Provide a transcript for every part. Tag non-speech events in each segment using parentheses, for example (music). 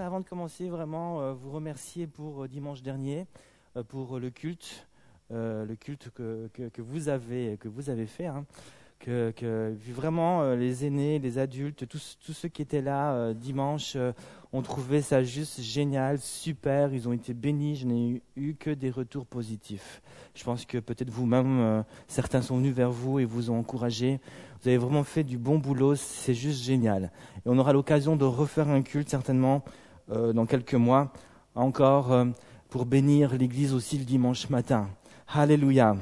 Avant de commencer, vraiment, euh, vous remercier pour euh, dimanche dernier, euh, pour le culte, le culte que, que, vous avez, que vous avez fait. Hein. que, que, vraiment, les aînés, les adultes, tous, tous ceux qui étaient là dimanche ont trouvé ça juste génial, super. Ils ont été bénis. Je n'ai eu, que des retours positifs. Je pense que peut-être vous-même, certains sont venus vers vous et vous ont encouragé. Vous avez vraiment fait du bon boulot. C'est juste génial. Et on aura l'occasion de refaire un culte certainement euh, dans quelques mois encore euh, pour bénir l'Église aussi le dimanche matin. Alléluia.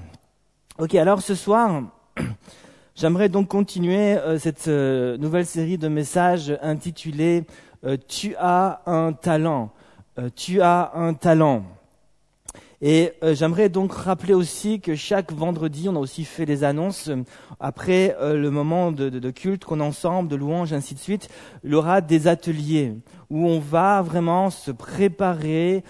Ok, alors ce soir, (clears throat) j'aimerais donc continuer euh, cette nouvelle série de messages intitulée Tu as un talent. tu as un talent. Et euh, j'aimerais donc rappeler aussi que chaque vendredi, on a aussi fait des annonces euh, après euh, le moment de, de, de culte qu'on a ensemble, de louange, ainsi de suite. Il y aura des ateliers où on va vraiment se préparer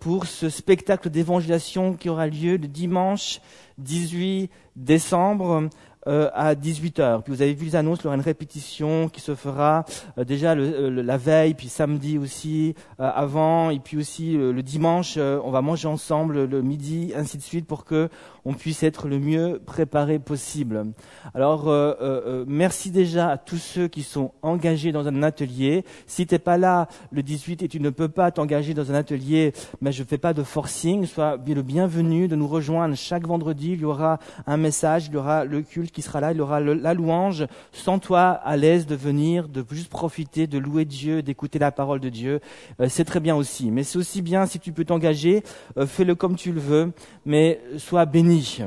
pour ce spectacle d'évangélisation qui aura lieu le dimanche 18 décembre euh, à 18h. Puis vous avez vu les annonces, il y aura une répétition qui se fera euh, déjà le, la veille, puis samedi aussi, euh, avant, et puis aussi le dimanche, on va manger ensemble le midi, ainsi de suite, pour que on puisse être le mieux préparé possible. Alors, merci déjà à tous ceux qui sont engagés dans un atelier. Si tu n'es pas là le 18 et tu ne peux pas t'engager dans un atelier, mais je ne fais pas de forcing, sois le bienvenu de nous rejoindre chaque vendredi. Il y aura un message, il y aura le culte qui sera là, il aura la louange, sans toi à l'aise de venir, de juste profiter, de louer Dieu, d'écouter la parole de Dieu. Euh, c'est très bien aussi. Mais c'est aussi bien si tu peux t'engager, euh, fais-le comme tu le veux, mais sois béni.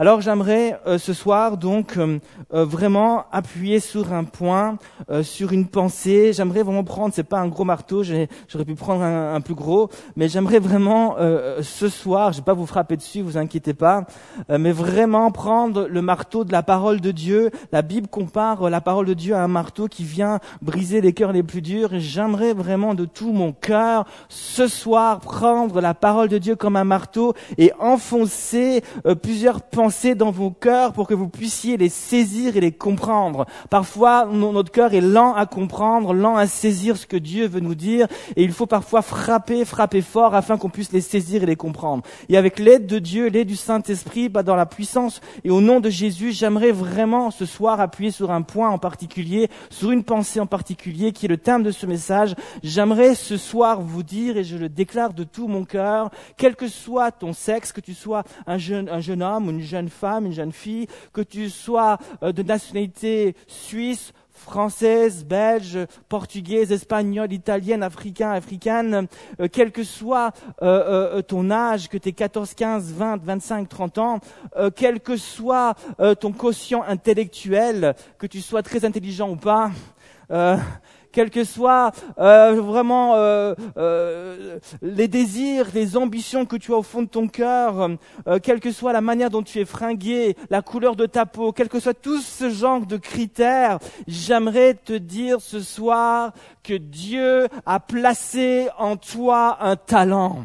Alors j'aimerais euh, ce soir donc euh, euh, vraiment appuyer sur un point, sur une pensée. J'aimerais vraiment prendre, c'est pas un gros marteau, j'aurais pu prendre un, plus gros, mais j'aimerais vraiment ce soir, je vais pas vous frapper dessus, vous inquiétez pas, mais vraiment prendre le marteau de la parole de Dieu. La Bible compare la parole de Dieu à un marteau qui vient briser les cœurs les plus durs. J'aimerais vraiment de tout mon cœur ce soir prendre la parole de Dieu comme un marteau et enfoncer plusieurs pensées dans vos cœurs pour que vous puissiez les saisir et les comprendre. Parfois, notre cœur est lent à comprendre, lent à saisir ce que Dieu veut nous dire, et il faut parfois frapper, frapper fort afin qu'on puisse les saisir et les comprendre. Et avec l'aide de Dieu, l'aide du Saint-Esprit, bah, dans la puissance et au nom de Jésus, j'aimerais vraiment ce soir appuyer sur un point en particulier, sur une pensée en particulier qui est le thème de ce message. J'aimerais ce soir vous dire, et je le déclare de tout mon cœur, quel que soit ton sexe, que tu sois un jeune, un jeune homme ou une jeune femme, une jeune fille, que tu sois euh, de nationalité suisse, française, belge, portugaise, espagnole, italienne, africaine, africaine, euh, quel que soit euh, ton âge, que tu aies 14, 15, 20, 25, 30 ans, quel que soit ton quotient intellectuel, que tu sois très intelligent ou pas, quels que soient euh, vraiment euh, euh, les désirs, les ambitions que tu as au fond de ton cœur, quelle que soit la manière dont tu es fringué, la couleur de ta peau, quel que soit tout ce genre de critères, j'aimerais te dire ce soir que Dieu a placé en toi un talent.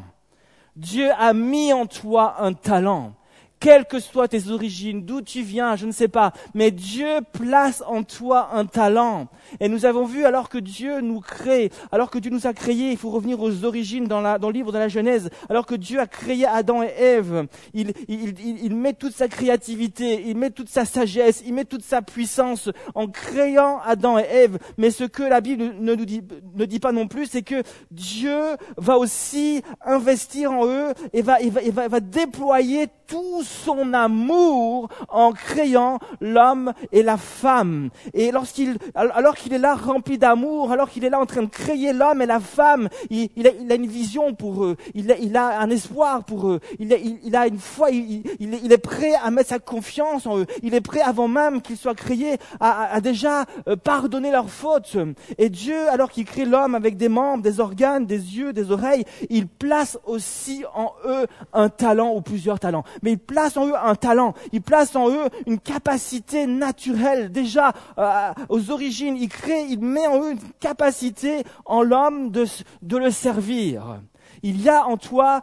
Dieu a mis en toi un talent quelles que soient tes origines, d'où tu viens, je ne sais pas, mais Dieu place en toi un talent. Et nous avons vu, alors que Dieu nous crée, alors que Dieu nous a créés, il faut revenir aux origines dans, la, dans le livre de la Genèse, alors que Dieu a créé Adam et Ève, il, il, il, il met toute sa créativité, il met toute sa sagesse, il met toute sa puissance en créant Adam et Ève. Mais ce que la Bible ne nous dit, ne dit pas non plus, c'est que Dieu va aussi investir en eux et va, va, va, va déployer tout son amour en créant l'homme et la femme. Et lorsqu'il, alors qu'il est là rempli d'amour, alors qu'il est là en train de créer l'homme et la femme, il, a, une vision pour eux, il a, un espoir pour eux, il a, une foi, il, est prêt à mettre sa confiance en eux, il est prêt avant même qu'ils soient créés à, déjà euh, pardonner leurs fautes. Et Dieu, alors qu'il crée l'homme avec des membres, des organes, des yeux, des oreilles, il place aussi en eux un talent ou plusieurs talents. Mais place en eux un talent, il place en eux une capacité naturelle. Déjà, euh, aux origines, il crée, il met en eux une capacité en l'homme de, le servir. Il y a en toi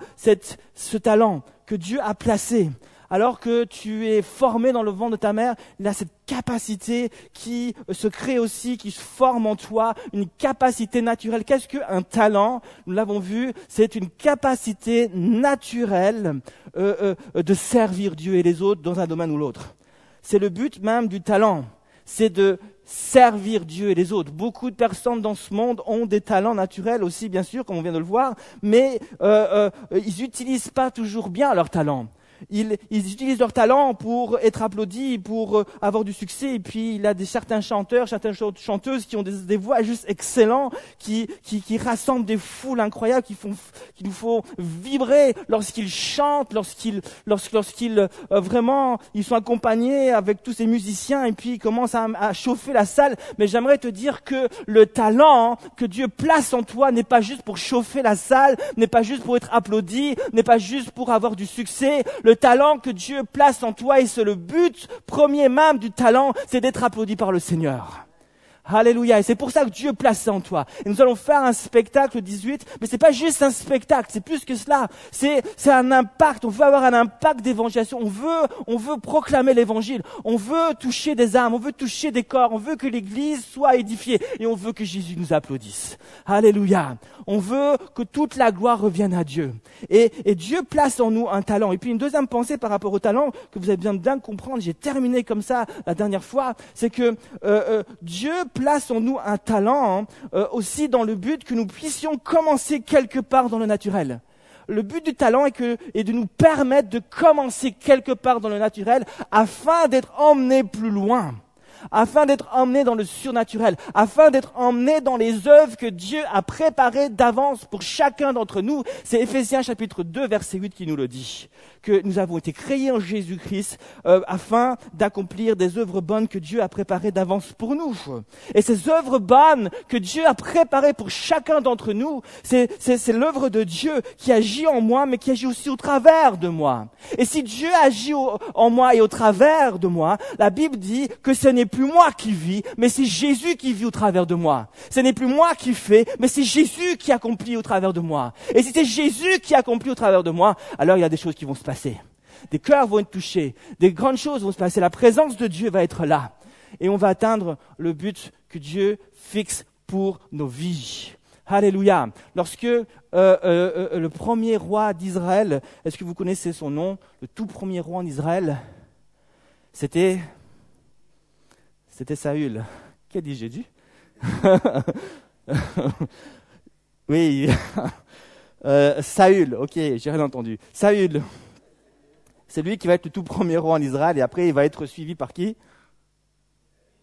ce talent que Dieu a placé. Alors que tu es formé dans le vent de ta mère, il a cette capacité qui se crée aussi, qui se forme en toi, une capacité naturelle. Qu'est-ce qu'un talent? Nous l'avons vu, c'est une capacité naturelle euh, euh, de servir Dieu et les autres dans un domaine ou l'autre. C'est le but même du talent, c'est de servir Dieu et les autres. Beaucoup de personnes dans ce monde ont des talents naturels aussi, bien sûr, comme on vient de le voir, mais euh, euh, ils n'utilisent pas toujours bien leurs talents ils, utilisent leur talent pour être applaudis, pour euh, avoir du succès. Et puis il y a des, certains chanteurs, certaines chanteuses qui ont des, voix juste excellentes, qui, qui, rassemblent des foules incroyables, qui, font, qui nous font vibrer lorsqu'ils chantent, lorsqu'ils, lorsqu'ils euh, vraiment ils sont accompagnés avec tous ces musiciens et puis ils commencent à, chauffer la salle. Mais j'aimerais te dire que le talent que Dieu place en toi n'est pas juste pour chauffer la salle, n'est pas juste pour être applaudi, n'est pas juste pour avoir du succès. Talent que Dieu place en toi et c'est le but premier même du talent, c'est d'être applaudi par le Seigneur. Alléluia. Et c'est pour ça que Dieu place ça en toi. Et nous allons faire un spectacle 18, mais c'est pas juste un spectacle, c'est plus que cela. C'est, c'est un impact. On veut avoir un impact d'évangélisation. On veut, on veut proclamer l'évangile. On veut toucher des âmes. On veut toucher des corps. On veut que l'église soit édifiée. Et on veut que Jésus nous applaudisse. Alléluia. On veut que toute la gloire revienne à Dieu. Et, et Dieu place en nous un talent. Et puis une deuxième pensée par rapport au talent que vous avez bien bien comprendre. J'ai terminé comme ça la dernière fois. C'est que euh, euh, Dieu place en nous un talent hein, euh, aussi dans le but que nous puissions commencer quelque part dans le naturel. Le but du talent est, que, de nous permettre de commencer quelque part dans le naturel afin d'être emmenés plus loin afin d'être emmenés dans le surnaturel, afin d'être emmenés dans les œuvres que Dieu a préparées d'avance pour chacun d'entre nous. C'est Éphésiens chapitre 2 verset 8 qui nous le dit que nous avons été créés en Jésus-Christ euh, afin d'accomplir des œuvres bonnes que Dieu a préparées d'avance pour nous. Et ces œuvres bonnes que Dieu a préparées pour chacun d'entre nous, c'est l'œuvre de Dieu qui agit en moi, mais qui agit aussi au travers de moi. Et si Dieu agit en moi et au travers de moi, la Bible dit que ce n'est plus moi qui vis, mais c'est Jésus qui vit au travers de moi. Ce n'est plus moi qui fais, mais c'est Jésus qui accomplit au travers de moi. Et si c'est Jésus qui accomplit au travers de moi, alors il y a des choses qui vont se passer des cœurs vont être touchés. Des grandes choses vont se passer. La présence de Dieu va être là. Et on va atteindre le but que Dieu fixe pour nos vies. Alléluia. Lorsque euh, euh, euh, le premier roi d'Israël, est-ce que vous connaissez son nom? Le tout premier roi d'Israël, c'était c'était Saül. Qu'a dit Jésus? (laughs) Oui, (laughs) Saül. Ok, j'ai rien entendu. Saül. C'est lui qui va être le tout premier roi en Israël et après il va être suivi par qui?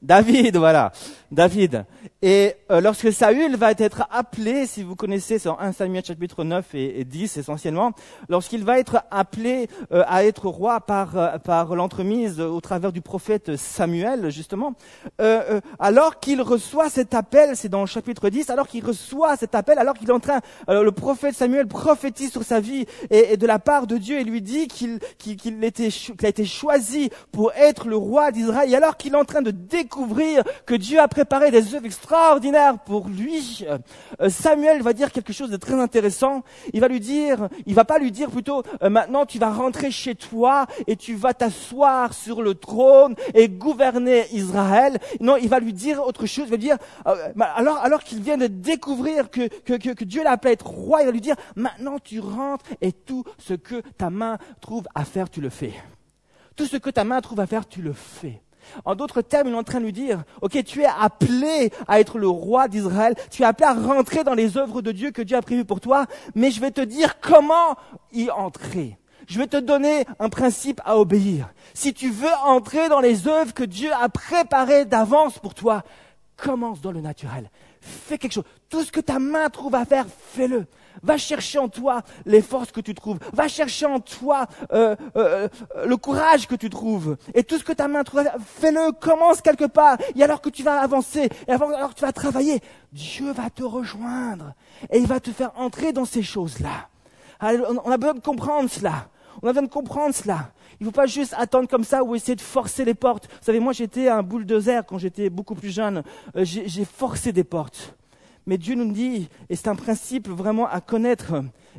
David, voilà, David. Et euh, lorsque Saül va être appelé, si vous connaissez, c'est en 1 Samuel chapitre 9 et, 10 essentiellement, lorsqu'il va être appelé euh, à être roi par, euh, par l'entremise au travers du prophète Samuel, justement, alors qu'il reçoit cet appel, c'est dans le chapitre 10, alors qu'il reçoit cet appel, alors qu'il est en train, le prophète Samuel prophétise sur sa vie et, de la part de Dieu et lui dit qu'il qu'il qu'il a été choisi pour être le roi d'Israël, et alors qu'il est en train de découvrir découvrir que Dieu a préparé des œuvres extraordinaires pour lui, euh, Samuel va dire quelque chose de très intéressant. Il va lui dire, il va pas lui dire plutôt, euh, maintenant tu vas rentrer chez toi et tu vas t'asseoir sur le trône et gouverner Israël. Non, il va lui dire autre chose. Il va lui dire, euh, alors, alors qu'il vient de découvrir que, que, que, Dieu l'a appelé à être roi, il va lui dire, maintenant tu rentres et tout ce que ta main trouve à faire, tu le fais. Tout ce que ta main trouve à faire, tu le fais. En d'autres termes, il est en train de lui dire, ok, tu es appelé à être le roi d'Israël, tu es appelé à rentrer dans les œuvres de Dieu que Dieu a prévues pour toi, mais je vais te dire comment y entrer. Je vais te donner un principe à obéir. Si tu veux entrer dans les œuvres que Dieu a préparées d'avance pour toi, commence dans le naturel. Fais quelque chose. Tout ce que ta main trouve à faire, fais-le. Va chercher en toi les forces que tu trouves. Va chercher en toi euh, euh, euh, le courage que tu trouves. Et tout ce que ta main trouve, fais-le, commence quelque part. Et alors que tu vas avancer, et alors que tu vas travailler, Dieu va te rejoindre. Et il va te faire entrer dans ces choses-là. On a besoin de comprendre cela. On a besoin de comprendre cela. Il ne faut pas juste attendre comme ça ou essayer de forcer les portes. Vous savez, moi j'étais un de quand j'étais beaucoup plus jeune. J'ai forcé des portes. Mais Dieu nous dit, et c'est un principe vraiment à connaître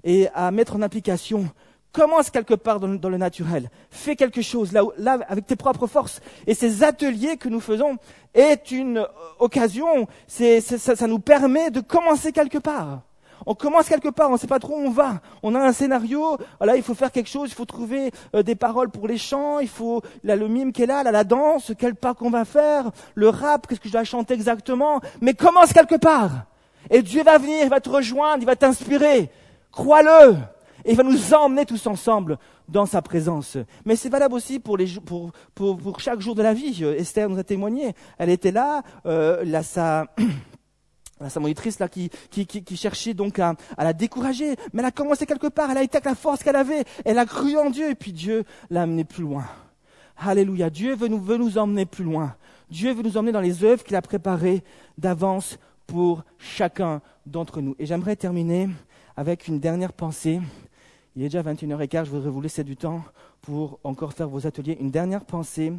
et à mettre en application, Commence quelque part dans, le naturel? Fais quelque chose là, là avec tes propres forces. Et ces ateliers que nous faisons est une euh, occasion. C'est, ça, ça nous permet de commencer quelque part. On commence quelque part, on ne sait pas trop où on va. On a un scénario, voilà, il faut faire quelque chose, il faut trouver euh, des paroles pour les chants, il faut là, le mime qui est là, là, la danse, quel pas qu'on va faire, le rap, qu'est-ce que je dois chanter exactement. Mais commence quelque part. Et Dieu va venir, il va te rejoindre, il va t'inspirer. Crois-le. Et il va nous emmener tous ensemble dans sa présence. Mais c'est valable aussi pour, chaque jour de la vie. Esther nous a témoigné. Elle était là, euh, (clears throat) là sa, monitrice là qui, cherchait donc à, à, la décourager. Mais elle a commencé quelque part. Elle a été avec la force qu'elle avait. Elle a cru en Dieu et puis Dieu l'a amenée plus loin. Alléluia. Dieu veut nous, veut nous emmener plus loin. Dieu veut nous emmener dans les œuvres qu'il a préparées d'avance pour chacun d'entre nous. Et j'aimerais terminer avec une dernière pensée il est déjà 21h15, je voudrais vous laisser du temps pour encore faire vos ateliers. Une dernière pensée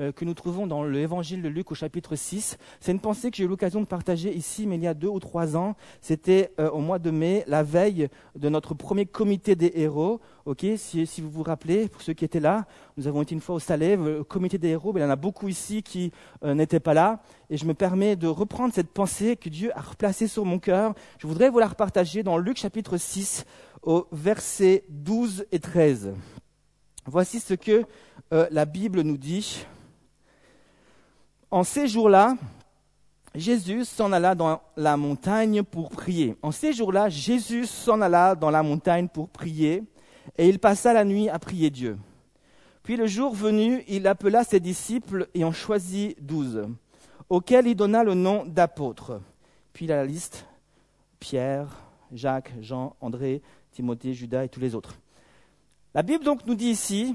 euh, que nous trouvons dans l'évangile de Luc au chapitre 6. C'est une pensée que j'ai eu l'occasion de partager ici, mais il y a deux ou trois ans. C'était euh, au mois de mai, la veille de notre premier comité des héros. Ok, si, si, vous vous rappelez, pour ceux qui étaient là, nous avons été une fois au Salève, le comité des héros, mais il y en a beaucoup ici qui euh, n'étaient pas là. Et je me permets de reprendre cette pensée que Dieu a replacée sur mon cœur. Je voudrais vous la repartager dans Luc chapitre 6 au verset 12 et 13. Voici ce que euh, la Bible nous dit. En ces jours-là, Jésus s'en alla dans la montagne pour prier. En ces jours-là, Jésus s'en alla dans la montagne pour prier, et il passa la nuit à prier Dieu. Puis le jour venu, il appela ses disciples et en choisit douze, auxquels il donna le nom d'apôtres. Puis la liste, Pierre, Jacques, Jean, André, Timothée, Judas et tous les autres. La Bible donc nous dit ici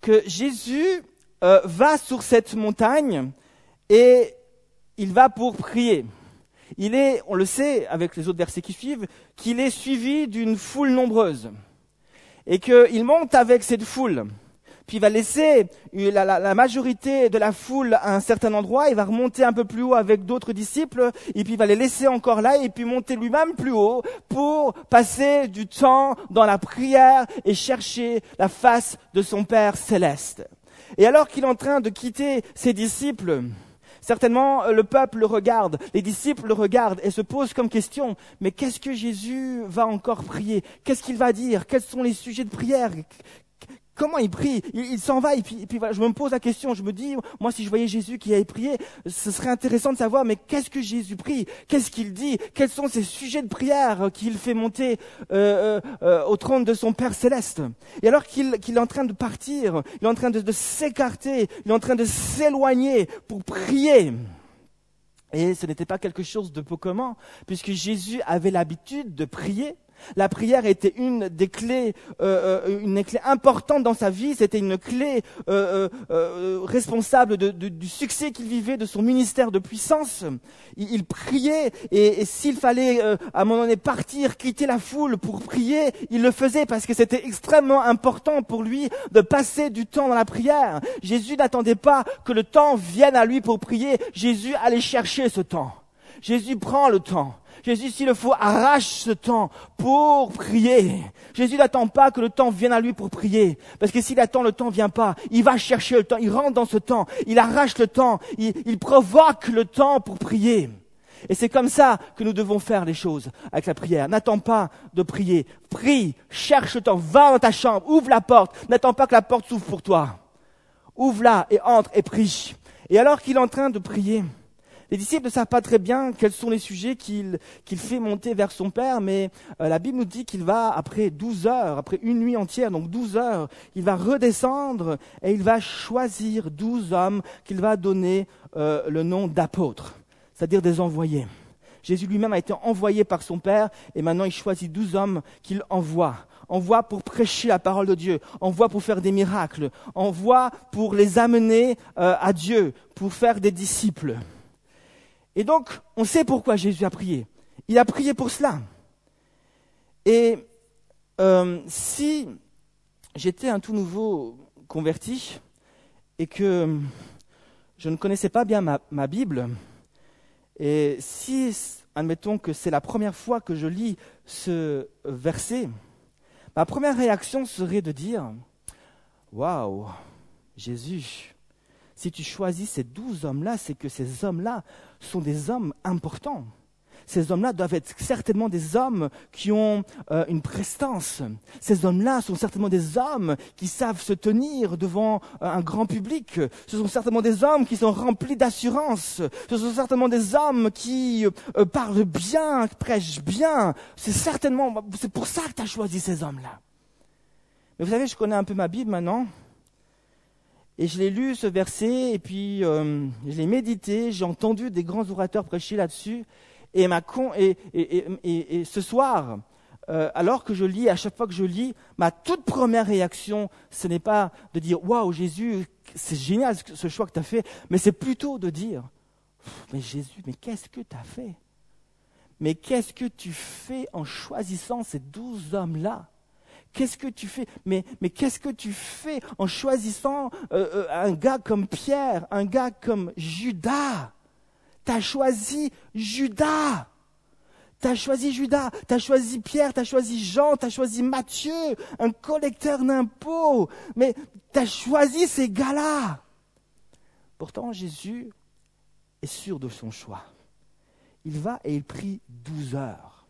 que Jésus euh, va sur cette montagne et il va pour prier. Il est, on le sait avec les autres versets qui suivent, qu'il est suivi d'une foule nombreuse et qu'il monte avec cette foule puis il va laisser la, majorité de la foule à un certain endroit, il va remonter un peu plus haut avec d'autres disciples, et puis il va les laisser encore là, et puis monter lui-même plus haut pour passer du temps dans la prière et chercher la face de son Père céleste. Et alors qu'il est en train de quitter ses disciples, Certainement, le peuple le regarde, les disciples le regardent et se posent comme question, mais qu'est-ce que Jésus va encore prier? Qu'est-ce qu'il va dire? Quels sont les sujets de prière? Comment il prie? Il, s'en va et puis, je me pose la question, je me dis, moi si je voyais Jésus qui avait prié, ce serait intéressant de savoir, mais qu'est-ce que Jésus prie? Qu'est-ce qu'il dit? Quels sont ces sujets de prière qu'il fait monter euh, euh, euh, au trône de son Père céleste? Et alors qu'il est en train de partir, il est en train de, de s'écarter, il est en train de s'éloigner pour prier. Et ce n'était pas quelque chose de peu commun, puisque Jésus avait l'habitude de prier la prière était une des clés, euh, euh, une clé importante dans sa vie. C'était une clé euh, responsable du succès qu'il vivait, de son ministère de puissance. Il, priait et, s'il fallait à un moment donné partir, quitter la foule pour prier, il le faisait parce que c'était extrêmement important pour lui de passer du temps dans la prière. Jésus n'attendait pas que le temps vienne à lui pour prier. Jésus allait chercher ce temps. Jésus prend le temps. Jésus, s'il le faut, arrache ce temps pour prier. Jésus n'attend pas que le temps vienne à lui pour prier. Parce que s'il attend, le temps vient pas. Il va chercher le temps. Il rentre dans ce temps. Il arrache le temps. Il, il provoque le temps pour prier. Et c'est comme ça que nous devons faire les choses avec la prière. N'attends pas de prier. Prie, cherche le temps, va dans ta chambre, ouvre la porte. N'attends pas que la porte s'ouvre pour toi. Ouvre-la et entre et prie. Et alors qu'il est en train de prier, les disciples ne savent pas très bien quels sont les sujets qu'il fait monter vers son Père, mais euh, la Bible nous dit qu'il va, après douze heures, après une nuit entière, donc douze heures, il va redescendre et il va choisir douze hommes qu'il va donner euh, le nom d'apôtres, c'est-à-dire des envoyés. Jésus lui-même a été envoyé par son Père et maintenant il choisit douze hommes qu'il envoie envoie pour prêcher la parole de Dieu, envoie pour faire des miracles, envoie pour les amener euh, à Dieu, pour faire des disciples. Et donc, on sait pourquoi Jésus a prié. Il a prié pour cela. Et euh, si j'étais un tout nouveau converti et que je ne connaissais pas bien ma, ma Bible, et si, admettons que c'est la première fois que je lis ce verset, Ma première réaction serait de dire Waouh, Jésus, si tu choisis ces douze hommes-là, c'est que ces hommes-là sont des hommes importants ces hommes-là doivent être certainement des hommes qui ont euh, une prestance. Ces hommes-là sont certainement des hommes qui savent se tenir devant euh, un grand public. Ce sont certainement des hommes qui sont remplis d'assurance. Ce sont certainement des hommes qui euh, parlent bien, prêchent bien. C'est certainement, c'est pour ça que tu as choisi ces hommes-là. Mais vous savez, je connais un peu ma Bible maintenant. Et je l'ai lu ce verset, et puis je l'ai médité, j'ai entendu des grands orateurs prêcher là-dessus. Et, ma con, et ce soir, euh, alors que je lis, à chaque fois que je lis, ma toute première réaction, ce n'est pas de dire Waouh, Jésus, c'est génial ce choix que tu as fait, mais c'est plutôt de dire Mais Jésus, mais qu'est-ce que tu as fait? Mais qu'est-ce que tu fais en choisissant ces douze hommes-là? Qu'est-ce que tu fais? Mais, mais qu'est-ce que tu fais en choisissant euh, euh, un gars comme Pierre, un gars comme Judas? Tu as choisi Judas. Tu as choisi Judas, tu as choisi Pierre, tu as choisi Jean, tu as choisi Matthieu, un collecteur d'impôts. Mais tu as choisi ces gars-là. Pourtant, Jésus est sûr de son choix. Il va et il prie douze heures.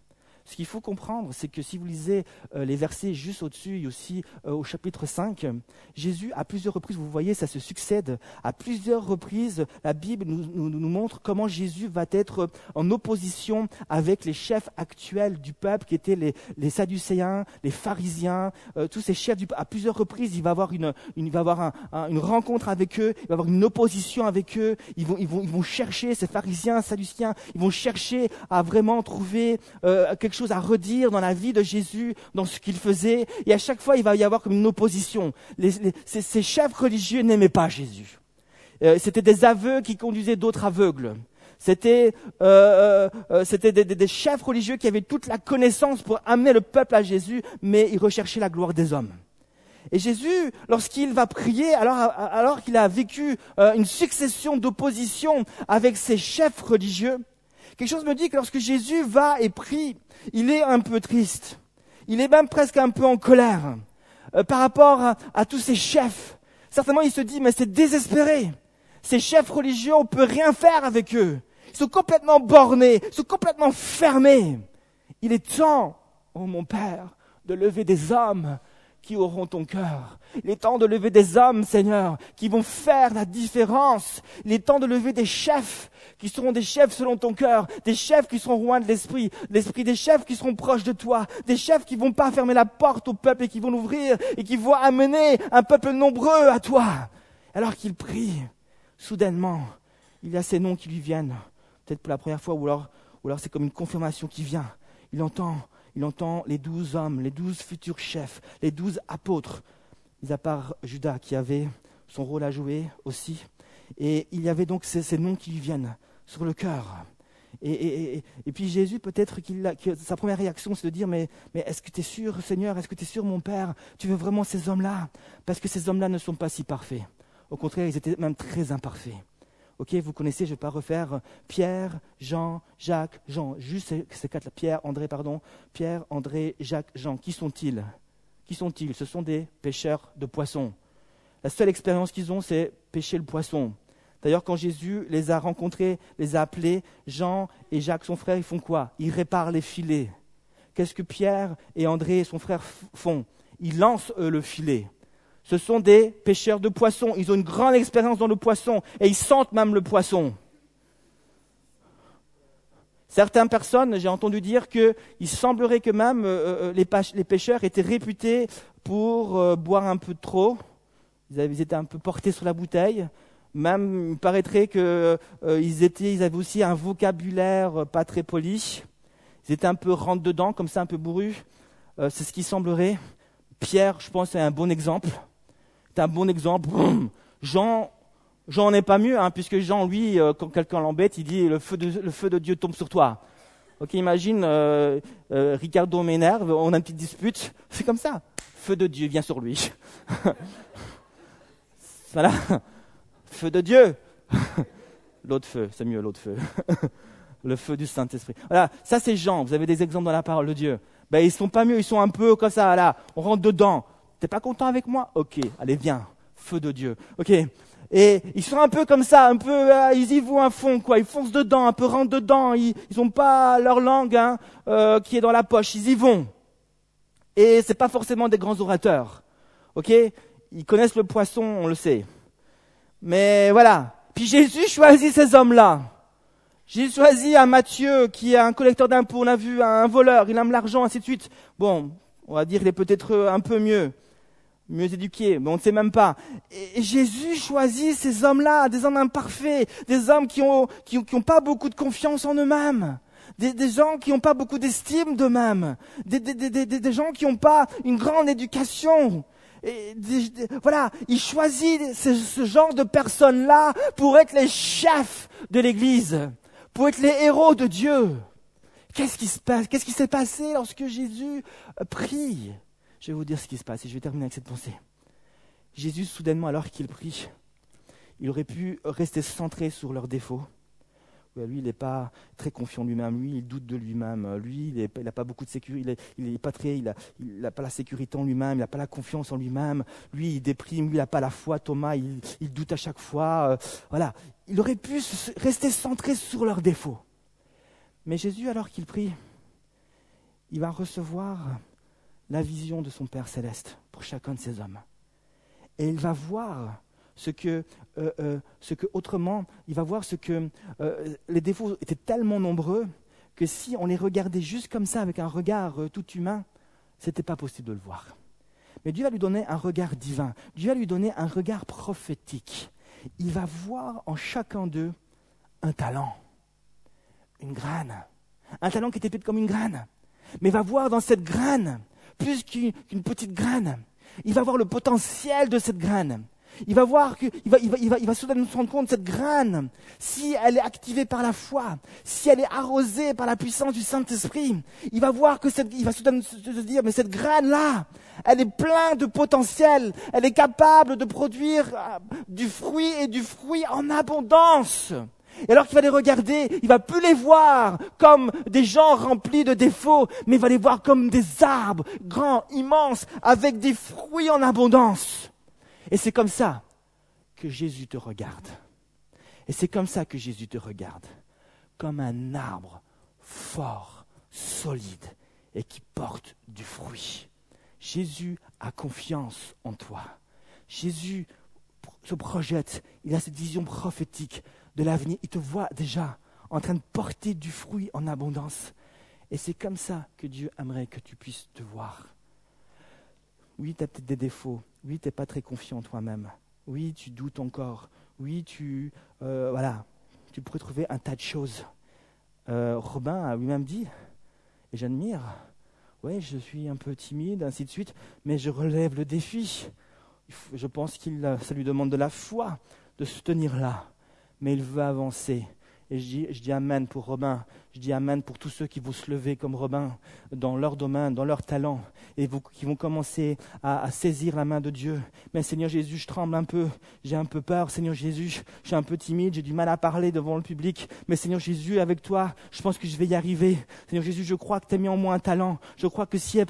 Ce qu'il faut comprendre, c'est que si vous lisez euh, les versets juste au-dessus et aussi euh, au chapitre 5, Jésus, à plusieurs reprises, vous voyez, ça se succède, à plusieurs reprises, la Bible nous, montre comment Jésus va être en opposition avec les chefs actuels du peuple, qui étaient les, Sadducéens, les pharisiens, euh, tous ces chefs du À plusieurs reprises, il va avoir, une, il va avoir une rencontre avec eux, il va avoir une opposition avec eux, ils vont, ils vont, ils vont chercher, ces pharisiens, sadduciens, ils vont chercher à vraiment trouver quelque chose à redire dans la vie de Jésus, dans ce qu'il faisait. Et à chaque fois, il va y avoir comme une opposition. ces, chefs religieux n'aimaient pas Jésus. Euh, c'était des aveux qui conduisaient d'autres aveugles. C'était euh, euh, des, chefs religieux qui avaient toute la connaissance pour amener le peuple à Jésus, mais ils recherchaient la gloire des hommes. Et Jésus, lorsqu'il va prier, alors, alors qu'il a vécu une succession d'oppositions avec ces chefs religieux, quelque chose me dit que lorsque Jésus va et prie, il est un peu triste. Il est même presque un peu en colère euh, par rapport à, tous ces chefs. Certainement, il se dit, mais c'est désespéré. Ces chefs religieux, on peut rien faire avec eux. Ils sont complètement bornés, ils sont complètement fermés. Il est temps, oh mon Père, de lever des hommes qui auront ton cœur. Il est temps de lever des hommes, Seigneur, qui vont faire la différence. Il est temps de lever des chefs qui seront des chefs selon ton cœur, des chefs qui seront loin de l'esprit, l'esprit des chefs qui seront proches de toi, des chefs qui vont pas fermer la porte au peuple et qui vont l'ouvrir et qui vont amener un peuple nombreux à toi. Alors qu'il prie, soudainement, il y a ces noms qui lui viennent, peut-être pour la première fois, ou alors, ou alors c'est comme une confirmation qui vient. Il entend il entend les douze hommes, les douze futurs chefs, les douze apôtres, mis à part Judas qui avait son rôle à jouer aussi. Et il y avait donc ces, noms qui lui viennent sur le cœur. Et, puis Jésus, peut-être qu'il que sa première réaction, c'est de dire, mais, mais est-ce que tu es sûr, Seigneur, est-ce que tu es sûr, mon Père, tu veux vraiment ces hommes-là? Parce que ces hommes-là ne sont pas si parfaits. Au contraire, ils étaient même très imparfaits. Vous connaissez, je ne vais pas refaire Pierre, Jean, Jacques, Jean. Juste ces, quatre-là. Pierre, André, pardon. Pierre, André, Jacques, Jean. Qui sont-ils? Qui sont-ils? Ce sont des pêcheurs de poissons. La seule expérience qu'ils ont, c'est pêcher le poisson. D'ailleurs, quand Jésus les a rencontrés, les a appelés, Jean et Jacques, son frère, ils font quoi? Ils réparent les filets. Qu'est-ce que Pierre et André, son frère, font? Ils lancent, eux, le filet. Ce sont des pêcheurs de poissons. Ils ont une grande expérience dans le poisson et ils sentent même le poisson. Certaines personnes, j'ai entendu dire qu'il semblerait que même euh, euh, les, pêcheurs étaient réputés pour euh, boire un peu trop. Ils, étaient un peu portés sur la bouteille. Même, il paraîtrait qu'ils ils avaient aussi un vocabulaire pas très poli. Ils étaient un peu rentre dedans, comme ça, un peu bourrus. c'est ce qui semblerait. Pierre, je pense, est un bon exemple. C'est un bon exemple. Jean, Jean n'est pas mieux, hein, puisque Jean, lui, euh, quand quelqu'un l'embête, il dit le feu, de, Dieu tombe sur toi. Ok, imagine, euh, euh, Ricardo m'énerve, on a une petite dispute, (laughs) c'est comme ça. Feu de Dieu vient sur lui. (laughs) voilà. Feu de Dieu. (laughs) l'autre feu, c'est mieux l'autre feu. le feu du Saint-Esprit. Voilà, ça c'est Jean, vous avez des exemples dans la parole de Dieu. ben, ils sont pas mieux, ils sont un peu comme ça, là, on rentre dedans. T'es pas content avec moi? Ok, allez, viens, feu de Dieu. Ok, et ils sont un peu comme ça, un peu, euh, ils y vont à fond, quoi. Ils foncent dedans, un peu rentrent dedans. Ils n'ont pas leur langue hein, euh, qui est dans la poche. Ils y vont. Et c'est pas forcément des grands orateurs, ok? Ils connaissent le poisson, on le sait. Mais voilà. Puis Jésus choisit ces hommes-là. J'ai choisi un Matthieu qui est un collecteur d'impôts, on a vu, un voleur, il aime l'argent, ainsi de suite. Bon, on va dire qu'il est peut-être un peu mieux mieux éduqués, mais on ne sait même pas. Et Jésus choisit ces hommes-là, des hommes imparfaits, des hommes qui n'ont qui, pas beaucoup de confiance en eux-mêmes, des, gens qui n'ont pas beaucoup d'estime d'eux-mêmes, des, des, gens qui n'ont pas une grande éducation. Et voilà, il choisit ce, ce genre de personnes-là pour être les chefs de l'Église, pour être les héros de Dieu. Qu'est-ce qui se passe Qu'est-ce qui s'est passé lorsque Jésus prie? Je vais vous dire ce qui se passe et je vais terminer avec cette pensée. Jésus, soudainement, alors qu'il prie, il aurait pu rester centré sur leurs défauts. Lui, il n'est pas très confiant lui-même. Lui, il doute de lui-même. Lui, il n'a pas beaucoup de sécurité. Il n'a pas très, il a, pas la sécurité en lui-même. Il n'a pas la confiance en lui-même. Lui, il déprime. Lui, il n'a pas la foi. Thomas, il, doute à chaque fois. Euh, voilà. Il aurait pu rester centré sur leurs défauts. Mais Jésus, alors qu'il prie, il va recevoir la vision de son Père céleste pour chacun de ces hommes. Et il va voir ce que, euh, euh, ce que autrement, il va voir ce que euh, les défauts étaient tellement nombreux que si on les regardait juste comme ça, avec un regard tout humain, ce n'était pas possible de le voir. Mais Dieu va lui donner un regard divin, Dieu va lui donner un regard prophétique. Il va voir en chacun d'eux un talent, une graine, un talent qui était peut-être comme une graine, mais va voir dans cette graine plus qu'une petite graine. Il va voir le potentiel de cette graine. Il va voir qu'il va, il va, il va, il va soudainement se rendre compte cette graine, si elle est activée par la foi, si elle est arrosée par la puissance du Saint-Esprit, il va voir que cette, il va soudainement se dire, mais cette graine-là, elle est pleine de potentiel, elle est capable de produire euh, du fruit et du fruit en abondance. Et alors qu'il va les regarder, il va plus les voir comme des gens remplis de défauts, mais il va les voir comme des arbres grands, immenses, avec des fruits en abondance. Et c'est comme ça que Jésus te regarde. Et c'est comme ça que Jésus te regarde, comme un arbre fort, solide et qui porte du fruit. Jésus a confiance en toi. Jésus se projette, il a cette vision prophétique de l'avenir. Il te voit déjà en train de porter du fruit en abondance. Et c'est comme ça que Dieu aimerait que tu puisses te voir. Oui, tu as peut-être des défauts. Oui, tu n'es pas très confiant en toi-même. Oui, tu doutes encore. Oui, tu, euh, voilà, tu pourrais trouver un tas de choses. Euh, Robin a lui-même dit, et j'admire, oui, je suis un peu timide, ainsi de suite, mais je relève le défi. Je pense que ça lui demande de la foi de se tenir là mais il veut avancer. Et je dis, je dis Amen pour Robin. Je dis Amen pour tous ceux qui vont se lever comme Robin dans leur domaine, dans leur talent, et qui vont commencer à, saisir la main de Dieu. Mais Seigneur Jésus, je tremble un peu, j'ai un peu peur. Seigneur Jésus, je suis un peu timide, j'ai du mal à parler devant le public. Mais Seigneur Jésus, avec toi, je pense que je vais y arriver. Seigneur Jésus, je crois que tu as mis en moi un talent. Je crois que si,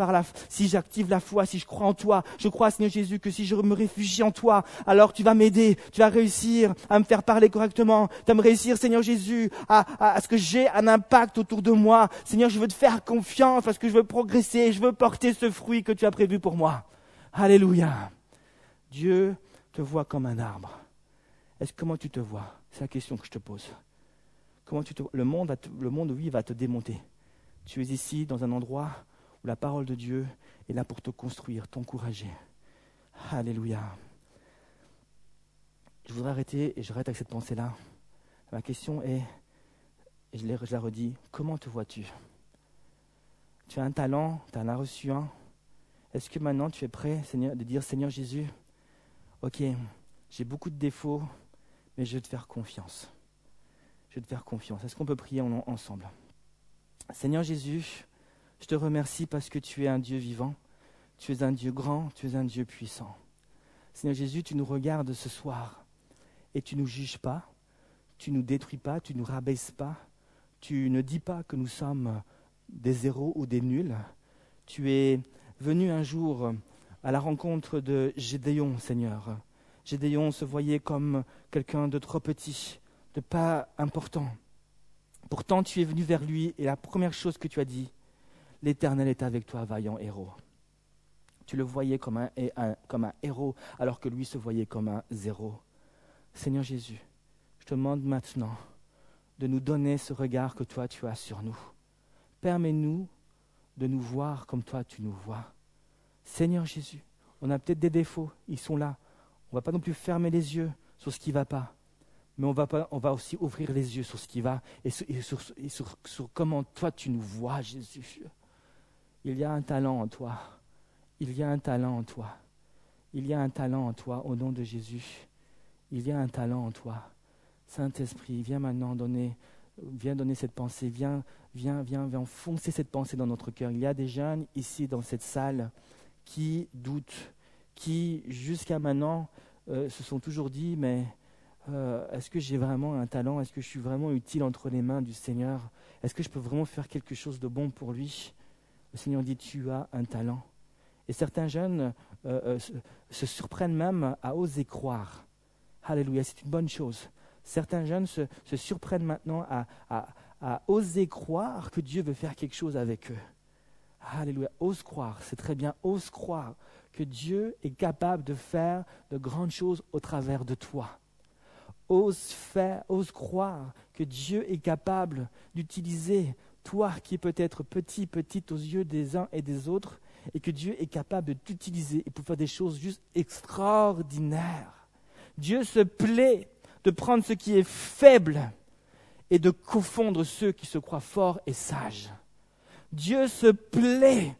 j'active la foi, si je crois en toi, je crois, Seigneur Jésus, que si je me réfugie en toi, alors tu vas m'aider, tu vas réussir à me faire parler correctement, tu vas me réussir, Seigneur Jésus, à, à ce que j'ai un impact autour de moi. Seigneur, je veux te faire confiance parce que je veux progresser, je veux porter ce fruit que tu as prévu pour moi. Alléluia. Dieu te voit comme un arbre. Est-ce comment tu te vois? C'est la question que je te pose. Comment tu te le monde, le monde oui va te démonter. Tu es ici dans un endroit où la parole de Dieu est là pour te construire, t'encourager. Alléluia. Je voudrais arrêter et je avec cette pensée-là. Ma question est et je, la redis, comment te vois-tu? Tu as un talent, tu en as reçu un. Est-ce que maintenant tu es prêt de dire Seigneur Jésus, ok, j'ai beaucoup de défauts, mais je vais te faire confiance. Je vais te faire confiance. Est-ce qu'on peut prier ensemble? Seigneur Jésus, je te remercie parce que tu es un Dieu vivant, tu es un Dieu grand, tu es un Dieu puissant. Seigneur Jésus, tu nous regardes ce soir et tu ne nous juges pas, tu ne nous détruis pas, tu ne nous rabaisses pas, tu ne dis pas que nous sommes des zéros ou des nuls. tu es venu un jour à la rencontre de Gédéon, Seigneur. Gédéon se voyait comme quelqu'un de trop petit, de pas important. Pourtant, tu es venu vers lui et la première chose que tu as dit, l'Éternel est avec toi, vaillant héros. Tu le voyais comme un, comme un héros alors que lui se voyait comme un zéro. Seigneur Jésus, je te demande maintenant de nous donner ce regard que toi tu as sur nous. Permets-nous de nous voir comme toi tu nous vois. Seigneur Jésus, on a peut-être des défauts, ils sont là. On ne va pas non plus fermer les yeux sur ce qui ne va pas, mais on va, pas, on va aussi ouvrir les yeux sur ce qui va et, sur, sur comment toi tu nous vois, Jésus. Il y a un talent en toi. Il y a un talent en toi. Il y a un talent en toi au nom de Jésus. Il y a un talent en toi. Saint-Esprit, viens maintenant donner, viens donner cette pensée, viens, viens, viens, viens enfoncer cette pensée dans notre cœur. Il y a des jeunes ici dans cette salle qui doutent, qui jusqu'à maintenant euh, se sont toujours dit, mais euh, est-ce que j'ai vraiment un talent? Est-ce que je suis vraiment utile entre les mains du Seigneur? Est-ce que je peux vraiment faire quelque chose de bon pour lui? Le Seigneur dit, tu as un talent. Et certains jeunes euh, se, surprennent même à oser croire. Alléluia, c'est une bonne chose. Certains jeunes se, surprennent maintenant à oser croire que Dieu veut faire quelque chose avec eux. Alléluia. Ose croire, c'est très bien. Ose croire que Dieu est capable de faire de grandes choses au travers de toi. Ose faire, ose croire que Dieu est capable d'utiliser toi qui es peut-être petit, petite aux yeux des uns et des autres, et que Dieu est capable de t'utiliser pour faire des choses juste extraordinaires. Dieu se plaît de prendre ce qui est faible et de confondre ceux qui se croient forts et sages. Dieu se plaît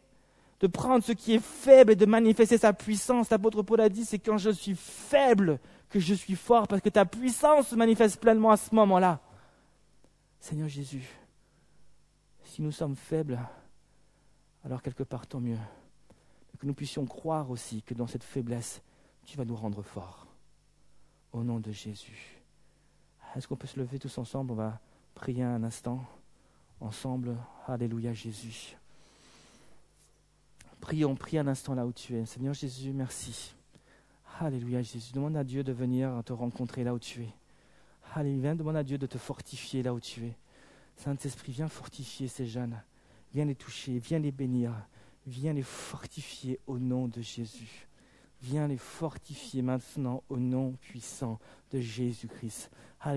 de prendre ce qui est faible et de manifester sa puissance. L'apôtre Paul a dit, c'est quand je suis faible que je suis fort, parce que ta puissance se manifeste pleinement à ce moment-là. Seigneur Jésus, si nous sommes faibles, alors quelque part tant mieux. Que nous puissions croire aussi que dans cette faiblesse, tu vas nous rendre forts. Au nom de Jésus. Est-ce qu'on peut se lever tous ensemble? On va prier un instant ensemble. Alléluia Jésus. Prions, prie un instant là où tu es. Seigneur Jésus, merci. Alléluia Jésus. Demande à Dieu de venir te rencontrer là où tu es. Alléluia. Demande à Dieu de te fortifier là où tu es. Saint-Esprit, viens fortifier ces jeunes. Viens les toucher, viens les bénir. Viens les fortifier au nom de Jésus. Viens les fortifier maintenant au nom puissant de Jésus-Christ.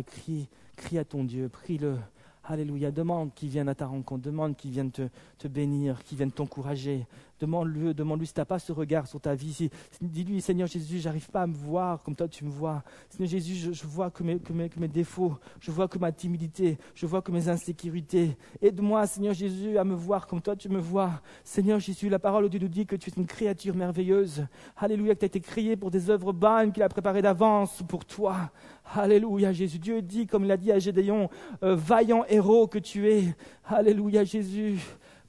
crie, crie à ton Dieu, prie-le. Alléluia. Demande qu'il vienne à ta rencontre. Demande qu'il vienne te, te bénir, qu'il vienne t'encourager. Demande-lui, demande-lui si tu n'as pas ce regard sur ta vie. dis-lui, Seigneur Jésus, j'arrive pas à me voir comme toi tu me vois. Seigneur Jésus, je, vois que mes, défauts, je vois que ma timidité, je vois que mes insécurités. Aide-moi, Seigneur Jésus, à me voir comme toi tu me vois. Seigneur Jésus, la parole de Dieu nous dit que tu es une créature merveilleuse. Alléluia, que tu as été créé pour des œuvres bonnes qu'il a préparées d'avance pour toi. Alléluia, Jésus. Dieu dit, comme il a dit à Gédéon, euh, vaillant héros que tu es. Alléluia, Jésus.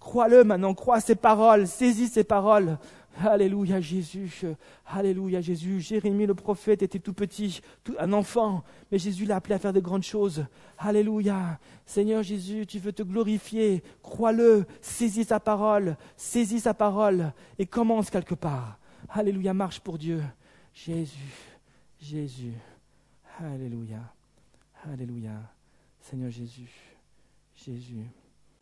Crois-le maintenant, crois ses paroles, saisis ses paroles. Alléluia Jésus, Alléluia Jésus. Jérémie le prophète était tout petit, un enfant, mais Jésus l'a appelé à faire de grandes choses. Alléluia. Seigneur Jésus, tu veux te glorifier, crois-le, saisis sa parole, saisis sa parole et commence quelque part. Alléluia, marche pour Dieu. Jésus, Jésus. Alléluia, Alléluia. Seigneur Jésus, Jésus.